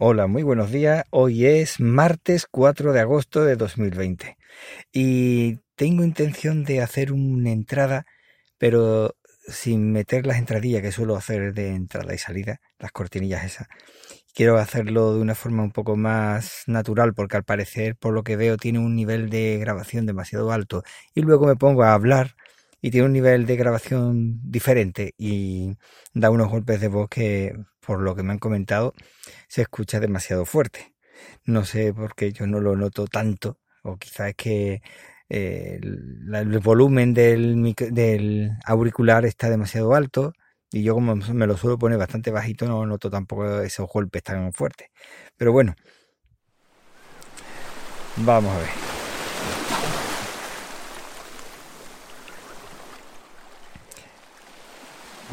Hola, muy buenos días. Hoy es martes 4 de agosto de 2020 y tengo intención de hacer una entrada, pero sin meter las entradillas que suelo hacer de entrada y salida, las cortinillas esas. Quiero hacerlo de una forma un poco más natural porque al parecer, por lo que veo, tiene un nivel de grabación demasiado alto y luego me pongo a hablar y tiene un nivel de grabación diferente y da unos golpes de voz que, por lo que me han comentado, se escucha demasiado fuerte. No sé por qué yo no lo noto tanto, o quizás es que eh, el, volumen del, del auricular está demasiado alto y yo como me lo suelo poner bastante bajito no noto tampoco esos golpes tan fuertes. Pero bueno, vamos a ver.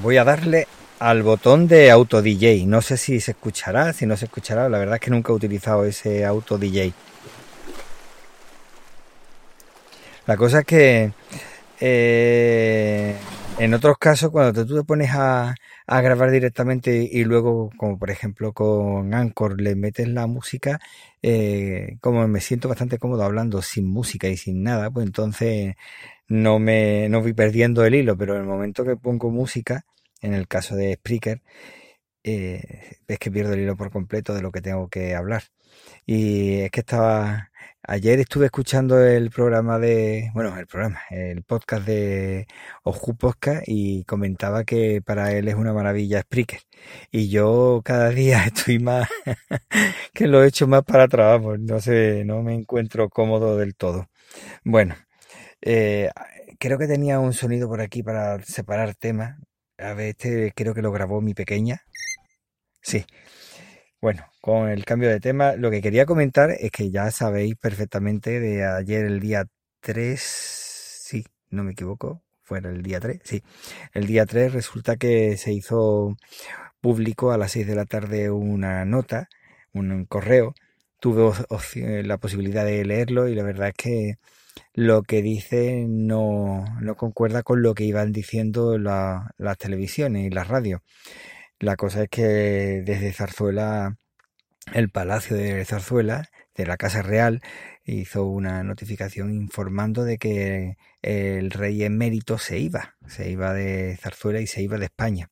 Voy a darle al botón de auto DJ. No sé si se escuchará, si no se escuchará. La verdad es que nunca he utilizado ese auto DJ. La cosa es que eh, en otros casos, cuando tú te pones a, grabar directamente y luego, como por ejemplo con Anchor, le metes la música, eh, como me siento bastante cómodo hablando sin música y sin nada, pues entonces no me no voy perdiendo el hilo, pero en el momento que pongo música, en el caso de Spreaker, eh, es que pierdo el hilo por completo de lo que tengo que hablar. Y es que estaba, ayer estuve escuchando el programa de, bueno, el programa, el podcast de Oju Podcast y comentaba que para él es una maravilla Spreaker. Y yo cada día estoy más, que lo he hecho más para trabajo, no sé, no me encuentro cómodo del todo. Bueno, eh, creo que tenía un sonido por aquí para separar temas. A ver, este creo que lo grabó mi pequeña. Sí. Bueno, con el cambio de tema, lo que quería comentar es que ya sabéis perfectamente de ayer el día 3, sí, no me equivoco, fue el día 3, sí. El día 3 resulta que se hizo público a las 6 de la tarde una nota, un correo. Tuve la posibilidad de leerlo y la verdad es que lo que dice no, no concuerda con lo que iban diciendo las televisiones y las radios. La cosa es que desde Zarzuela, el Palacio de Zarzuela, de la Casa Real, hizo una notificación informando de que el rey emérito se iba, se iba de Zarzuela y se iba de España.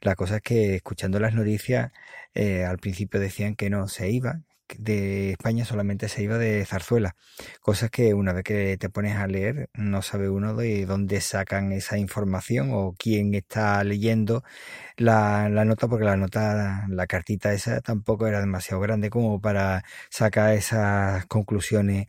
La cosa es que escuchando las noticias, eh, al principio decían que no se iba, de España solamente se iba de zarzuela. Cosas que una vez que te pones a leer no sabe uno de dónde sacan esa información o quién está leyendo la, la nota porque la nota, la cartita esa tampoco era demasiado grande como para sacar esas conclusiones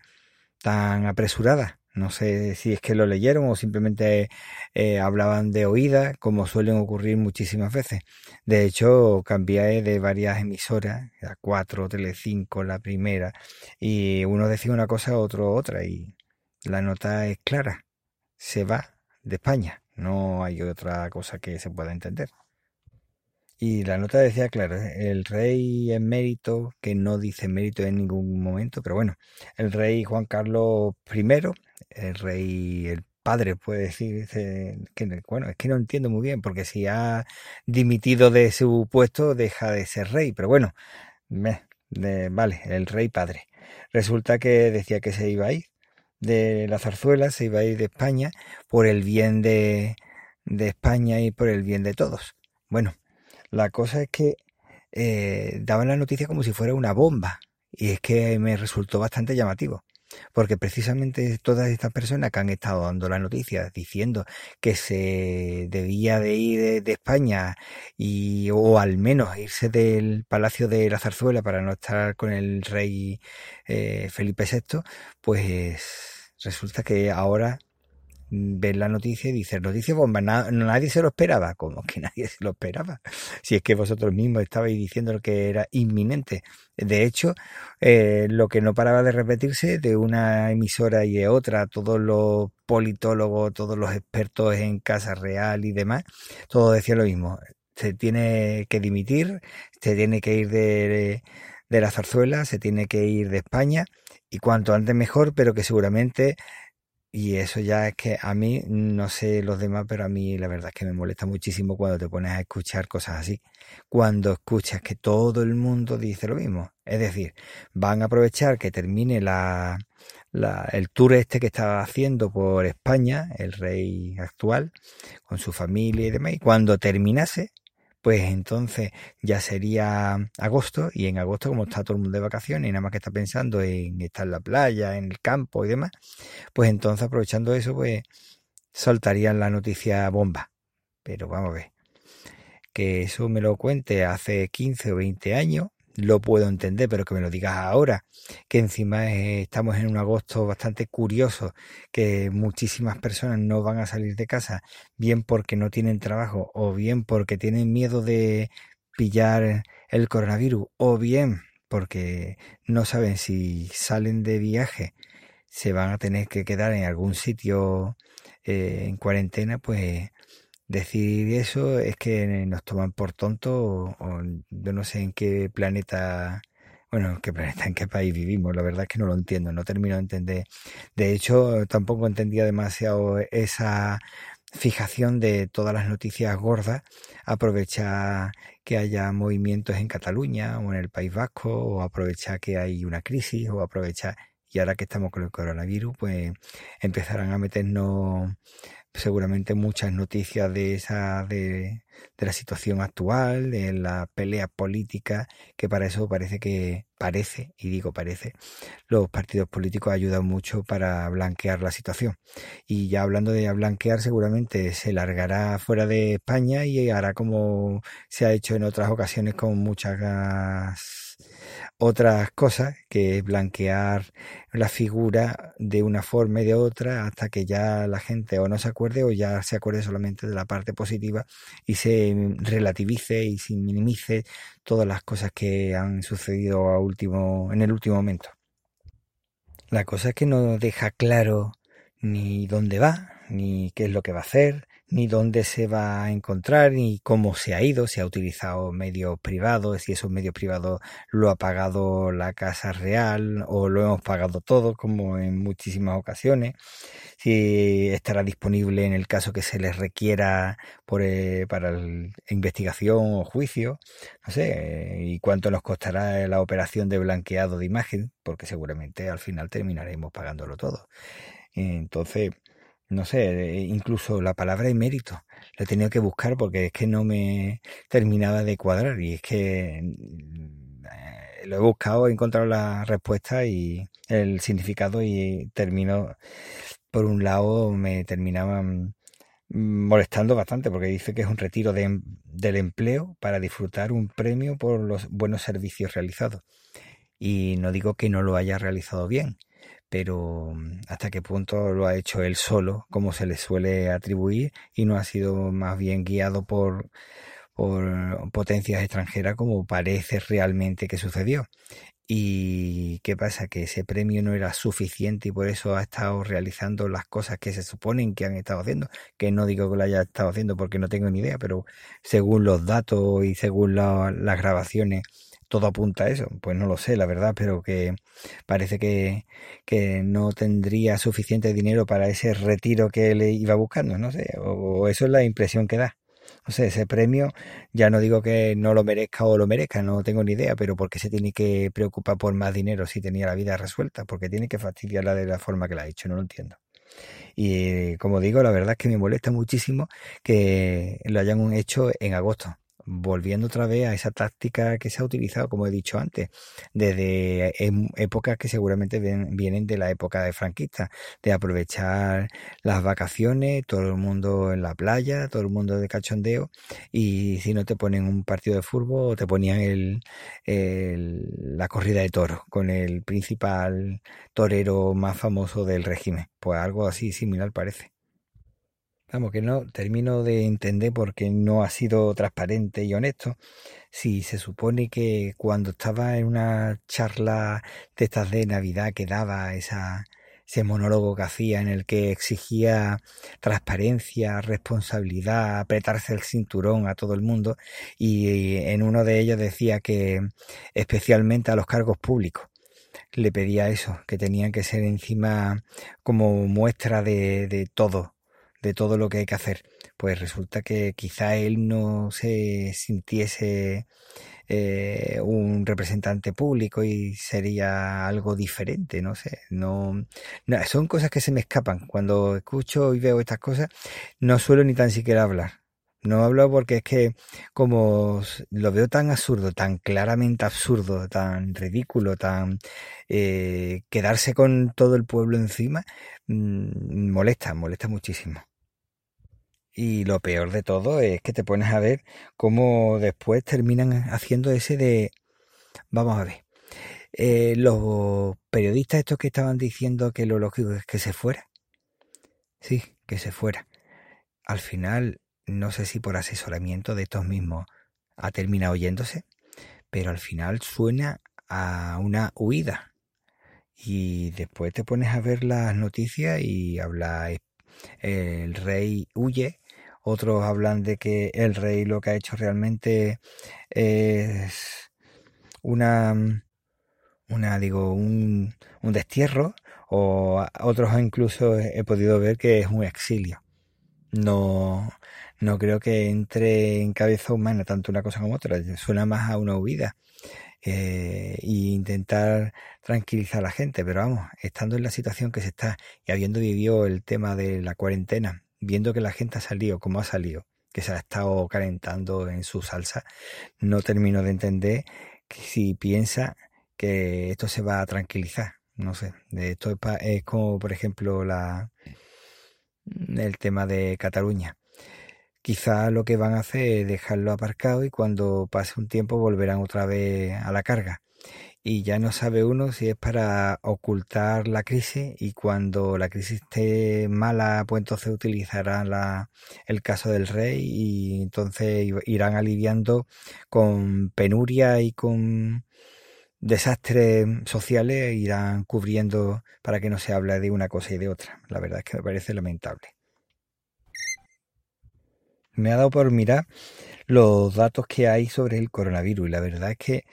tan apresuradas. No sé si es que lo leyeron o simplemente eh, hablaban de oída, como suelen ocurrir muchísimas veces. De hecho, cambié de varias emisoras, a cuatro, Telecinco, la primera, y uno decía una cosa, otro otra, y la nota es clara. Se va de España. No hay otra cosa que se pueda entender. Y la nota decía, claro, el rey emérito, que no dice mérito en ningún momento, pero bueno, el rey Juan Carlos I el rey, el padre puede decir que bueno, es que no entiendo muy bien, porque si ha dimitido de su puesto deja de ser rey, pero bueno, vale, el rey padre. Resulta que decía que se iba a ir de la zarzuela, se iba a ir de España por el bien de, de España y por el bien de todos. Bueno, la cosa es que eh, daban la noticia como si fuera una bomba y es que me resultó bastante llamativo porque precisamente todas estas personas que han estado dando las noticias diciendo que se debía de ir de, España y o al menos irse del Palacio de la Zarzuela para no estar con el rey eh, Felipe VI, pues resulta que ahora ver la noticia y dice, noticia bomba, nadie se lo esperaba. como que nadie se lo esperaba? Si es que vosotros mismos estabais diciendo que era inminente. De hecho, eh, lo que no paraba de repetirse de una emisora y de otra, todos los politólogos, todos los expertos en Casa Real y demás, todos decían lo mismo. Se tiene que dimitir, se tiene que ir de, de la zarzuela, se tiene que ir de España y cuanto antes mejor, pero que seguramente Y eso ya es que a mí, no sé los demás, pero a mí la verdad es que me molesta muchísimo cuando te pones a escuchar cosas así. Cuando escuchas que todo el mundo dice lo mismo. Es decir, van a aprovechar que termine la, la, el tour este que estaba haciendo por España, el rey actual, con su familia y demás. Y cuando terminase, pues entonces ya sería agosto y en agosto como está todo el mundo de vacaciones y nada más que está pensando en estar en la playa, en el campo y demás, pues entonces aprovechando eso pues soltarían la noticia bomba. Pero vamos a ver, que eso me lo cuente hace 15 o 20 años lo puedo entender, pero que me lo digas ahora, que encima estamos en un agosto bastante curioso, que muchísimas personas no van a salir de casa, bien porque no tienen trabajo, o bien porque tienen miedo de pillar el coronavirus, o bien porque no saben si salen de viaje, se van a tener que quedar en algún sitio eh, en cuarentena, pues decir eso es que nos toman por tontos o, yo no sé en qué planeta, bueno, en qué planeta, en qué país vivimos, la verdad es que no lo entiendo, no termino de entender. De hecho, tampoco entendía demasiado esa fijación de todas las noticias gordas, aprovechar que haya movimientos en Cataluña o en el País Vasco, o aprovechar que hay una crisis, o aprovechar, y ahora que estamos con el coronavirus, pues empezarán a meternos seguramente muchas noticias de esa de, de, la situación actual, de la pelea política, que para eso parece que parece, y digo parece, los partidos políticos ayudan mucho para blanquear la situación. Y ya hablando de blanquear, seguramente se largará fuera de España y hará como se ha hecho en otras ocasiones con muchas otras cosas, que es blanquear la figura de una forma y de otra hasta que ya la gente o no se acuerde o ya se acuerde solamente de la parte positiva y se relativice y se minimice todas las cosas que han sucedido a último, en el último momento. La cosa es que no deja claro ni dónde va, ni qué es lo que va a hacer, ni dónde se va a encontrar, ni cómo se ha ido, si ha utilizado medios privados, si esos medios privados lo ha pagado la Casa Real o lo hemos pagado todos, como en muchísimas ocasiones, si estará disponible en el caso que se les requiera por, eh, para investigación o juicio, no sé, y cuánto nos costará la operación de blanqueado de imagen, porque seguramente al final terminaremos pagándolo todo. Entonces, no sé, incluso la palabra emérito, la he tenido que buscar porque es que no me terminaba de cuadrar y es que mm, eh, lo he buscado, he encontrado la respuesta y el significado y termino, por un lado, me terminaban molestando bastante porque dice que es un retiro em, del empleo para disfrutar un premio por los buenos servicios realizados. Y no digo que no lo haya realizado bien, pero mm, hasta qué punto lo ha hecho él solo, como se le suele atribuir, y no ha sido más bien guiado por, por potencias extranjeras como parece realmente que sucedió. ¿Y qué pasa? Que ese premio no era suficiente y por eso ha estado realizando las cosas que se suponen que han estado haciendo, que no digo que lo haya estado haciendo porque no tengo ni idea, pero según los datos y según las grabaciones todo apunta a eso. Pues no lo sé, la verdad, pero que parece que, que no tendría suficiente dinero para ese retiro que le iba buscando, no sé, o, eso es la impresión que da. No sé, ese premio, ya no digo que no lo merezca o lo merezca, no tengo ni idea, pero ¿por qué se tiene que preocupar por más dinero si tenía la vida resuelta? Porque tiene que fastidiarla de la forma que la ha hecho, no lo entiendo. Y como digo, la verdad es que me molesta muchísimo que lo hayan hecho en agosto volviendo otra vez a esa táctica que se ha utilizado, como he dicho antes, desde épocas que seguramente vienen de la época de franquista, de aprovechar las vacaciones, todo el mundo en la playa, todo el mundo de cachondeo, y si no te ponen un partido de fútbol, te ponían el, la corrida de toros con el principal torero más famoso del régimen. Pues algo así similar parece. Vamos, que no termino de entender por qué no ha sido transparente y honesto. Si se supone que cuando estaba en una charla de estas de Navidad que daba esa, ese monólogo que hacía en el que exigía transparencia, responsabilidad, apretarse el cinturón a todo el mundo y en uno de ellos decía que especialmente a los cargos públicos le pedía eso, que tenían que ser encima como muestra de, de todo, de todo lo que hay que hacer. Pues resulta que quizá él no se sintiese eh, un representante público y sería algo diferente, no sé, no, son cosas que se me escapan. Cuando escucho y veo estas cosas, no suelo ni tan siquiera hablar. No hablo porque es que como lo veo tan absurdo, tan claramente absurdo, tan ridículo, tan eh, quedarse con todo el pueblo encima, mmm, molesta, molesta muchísimo. Y lo peor de todo es que te pones a ver cómo después terminan haciendo ese de... Vamos a ver. Eh, los periodistas estos que estaban diciendo que lo lógico es que se fuera. Sí, que se fuera. Al final, no sé si por asesoramiento de estos mismos ha terminado oyéndose, pero al final suena a una huida. Y después te pones a ver las noticias y habla el rey huye otros hablan de que el rey lo que ha hecho realmente es una, una digo, un, un destierro, o otros incluso he podido ver que es un exilio. No, no creo que entre en cabeza humana tanto una cosa como otra, suena más a una huida. Eh, intentar tranquilizar a la gente, pero vamos, estando en la situación que se está y habiendo vivido el tema de la cuarentena viendo que la gente ha salido como ha salido, que se ha estado calentando en su salsa, no termino de entender que si piensa que esto se va a tranquilizar. No sé, de esto es, es como por ejemplo la el tema de Cataluña. Quizá lo que van a hacer es dejarlo aparcado y cuando pase un tiempo volverán otra vez a la carga y ya no sabe uno si es para ocultar la crisis y cuando la crisis esté mala, pues entonces utilizarán la, el caso del rey y entonces irán aliviando con penuria y con desastres sociales, irán cubriendo para que no se hable de una cosa y de otra. La verdad es que me parece lamentable. Me ha dado por mirar los datos que hay sobre el coronavirus y la verdad es que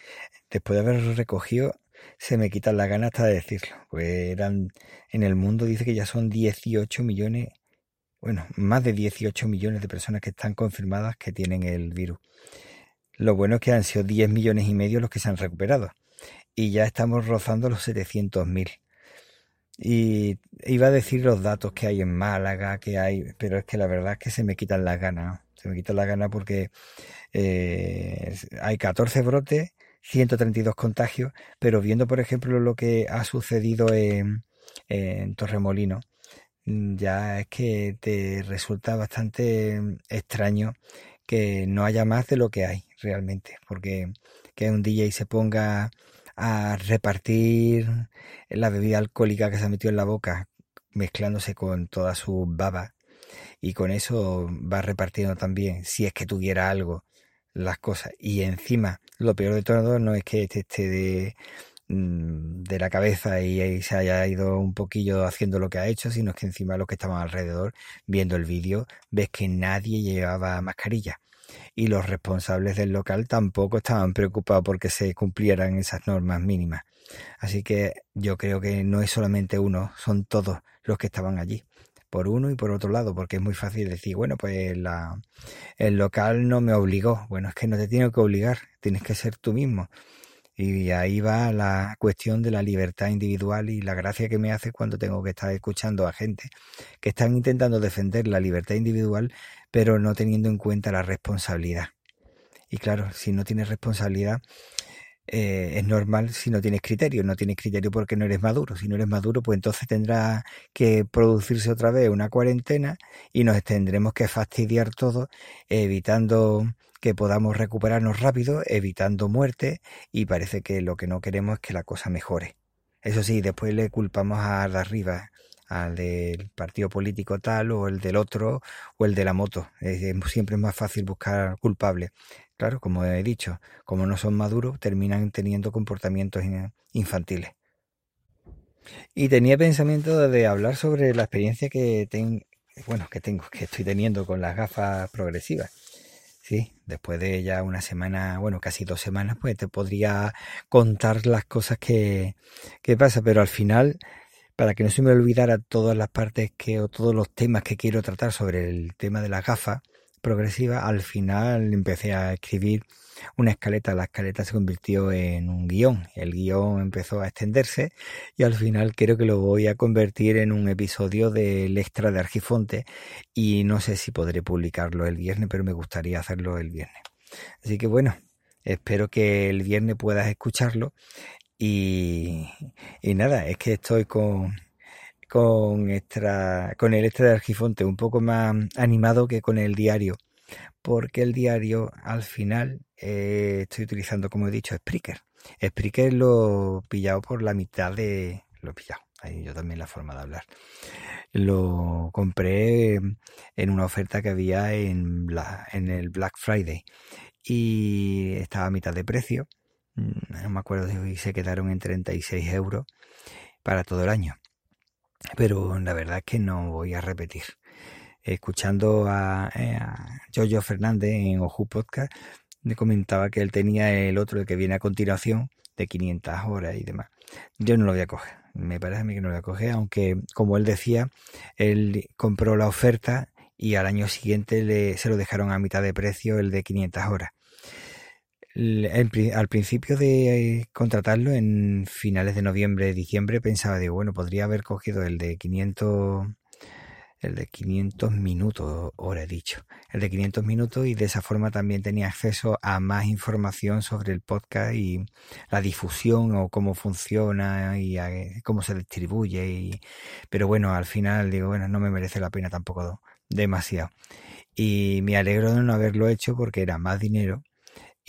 después de haberlo recogido, se me quitan las ganas hasta de decirlo. Pues eran, en el mundo dice que ya son 18 millones, bueno, más de 18 millones de personas que están confirmadas que tienen el virus. Lo bueno es que han sido 10 millones y medio los que se han recuperado. Y ya estamos rozando los 700.000. Y iba a decir los datos que hay en Málaga, que hay, pero es que la verdad es que se me quitan las ganas. Se me quitan las ganas porque eh, hay 14 brotes 132 contagios, pero viendo, por ejemplo, lo que ha sucedido en, Torremolino, mm, ya es que te resulta bastante extraño que no haya más de lo que hay realmente, porque que un DJ se ponga a repartir la bebida alcohólica que se ha metido en la boca mezclándose con toda su baba y con eso va repartiendo también, si es que tuviera algo, las cosas. Y encima, lo peor de todo no es que este esté de, mm, de la cabeza y, se haya ido un poquillo haciendo lo que ha hecho, sino que encima los que estaban alrededor viendo el vídeo ves que nadie llevaba mascarilla. Y los responsables del local tampoco estaban preocupados porque se cumplieran esas normas mínimas. Así que yo creo que no es solamente uno, son todos los que estaban allí por uno y por otro lado, porque es muy fácil decir, bueno, pues la, el local no me obligó. Bueno, es que no te tiene que obligar, tienes que ser tú mismo. Y ahí va la cuestión de la libertad individual y la gracia que me hace cuando tengo que estar escuchando a gente que están intentando defender la libertad individual, pero no teniendo en cuenta la responsabilidad. Y claro, si no tienes responsabilidad, eh, es normal si no tienes criterio. No tienes criterio porque no eres maduro. Si no eres maduro, pues entonces tendrá que producirse otra vez una cuarentena y nos tendremos que fastidiar todo, evitando que podamos recuperarnos rápido, evitando muerte y parece que lo que no queremos es que la cosa mejore. Eso sí, después le culpamos a de arriba, al del partido político tal o el del otro o el de la moto. siempre es más fácil buscar culpables. Claro, como he dicho, como no son maduros, terminan teniendo comportamientos infantiles. Y tenía pensamiento de hablar sobre la experiencia que tengo, bueno, que tengo, que estoy teniendo con las gafas progresivas. sí, después de ya una semana, bueno, casi dos semanas, pues te podría contar las cosas que, que pasa, pero al final, para que no se me olvidara todas las partes que, o todos los temas que quiero tratar sobre el tema de las gafas progresivas, al final empecé a escribir una escaleta. La escaleta se convirtió en un guion. El guion empezó a extenderse y al final creo que lo voy a convertir en un episodio del extra de Argifonte y no sé si podré publicarlo el viernes, pero me gustaría hacerlo el viernes. Así que bueno, espero que el viernes puedas escucharlo y, y nada, es que estoy con con extra con el extra de Argifonte un poco más animado que con el diario porque el diario al final eh, estoy utilizando, como he dicho, Spreaker. Spreaker lo pillado por la mitad de... Lo he pillado, ahí yo también la forma de hablar. Lo compré en una oferta que había en, en el Black Friday y estaba a mitad de precio. Mm, no me acuerdo si se quedaron en 36 euros para todo el año. Pero la verdad es que no voy a repetir escuchando a, eh, a Jojo Fernández en Oju Podcast, me comentaba que él tenía el otro, el que viene a continuación, de 500 horas y demás. Yo no lo voy a coger, me parece a mí que no lo voy a coger, aunque como él decía, él compró la oferta y al año siguiente le, se lo dejaron a mitad de precio el de 500 horas. Al principio de contratarlo, en finales de noviembre, diciembre, pensaba, digo, bueno, podría haber cogido el de 500 el de 500 minutos, ahora he dicho, el de 500 minutos y de esa forma también tenía acceso a más información sobre el podcast y la difusión o cómo funciona y cómo se distribuye. Y, pero bueno, al final digo, bueno, no me merece la pena tampoco demasiado. Y me alegro de no haberlo hecho porque era más dinero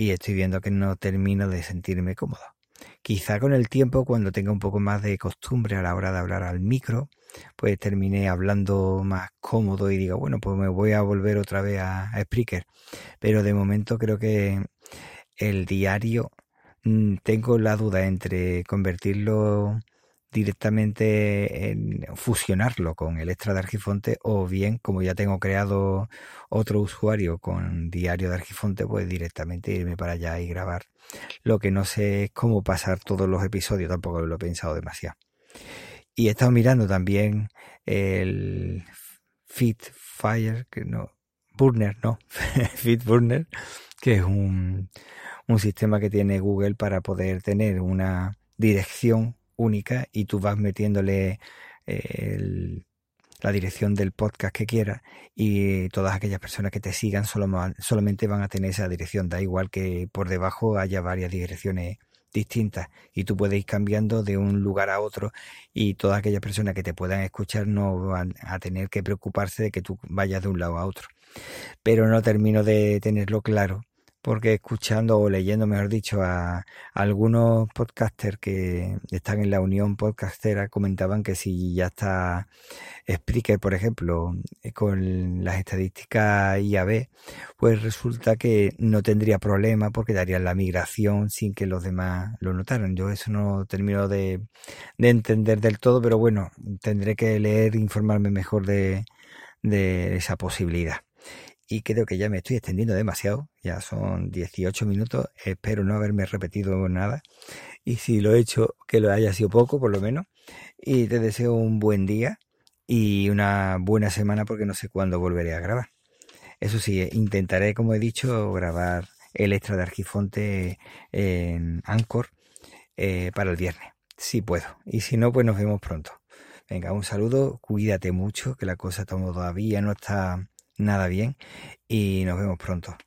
y estoy viendo que no termino de sentirme cómodo. Quizá con el tiempo, cuando tenga un poco más de costumbre a la hora de hablar al micro, pues terminé hablando más cómodo y digo, bueno, pues me voy a volver otra vez a, a Spreaker. Pero de momento creo que el diario mm, tengo la duda entre convertirlo directamente en fusionarlo con el extra de Argifonte o bien como ya tengo creado otro usuario con diario de Argifonte pues directamente irme para allá y grabar. Lo que no sé es cómo pasar todos los episodios tampoco lo he pensado demasiado. Y he estado mirando también el Fit Fire, que no, Burner, no, Fit Burner, que es un, un sistema que tiene Google para poder tener una dirección única y tú vas metiéndole el, la dirección del podcast que quieras y todas aquellas personas que te sigan solo, solamente van a tener esa dirección. Da igual que por debajo haya varias direcciones distintas y tú puedes ir cambiando de un lugar a otro y todas aquellas personas que te puedan escuchar no van a tener que preocuparse de que tú vayas de un lado a otro. Pero no termino de tenerlo claro porque escuchando o leyendo, mejor dicho, a, algunos podcasters que están en la Unión Podcastera comentaban que si ya está Spreaker, por ejemplo, eh, con las estadísticas IAB, pues resulta que no tendría problema porque darían la migración sin que los demás lo notaran. Yo eso no termino de, de entender del todo, pero bueno, tendré que leer, informarme mejor de, de esa posibilidad y creo que ya me estoy extendiendo demasiado, ya son 18 minutos, espero no haberme repetido nada y si lo he hecho que lo haya sido poco por lo menos y te deseo un buen día y una buena semana porque no sé cuándo volveré a grabar. Eso sí, intentaré, como he dicho, grabar el extra de Argifonte en Anchor eh, para el viernes, si puedo. Y si no, pues nos vemos pronto. Venga, un saludo, cuídate mucho, que la cosa todavía no está nada bien y nos vemos pronto.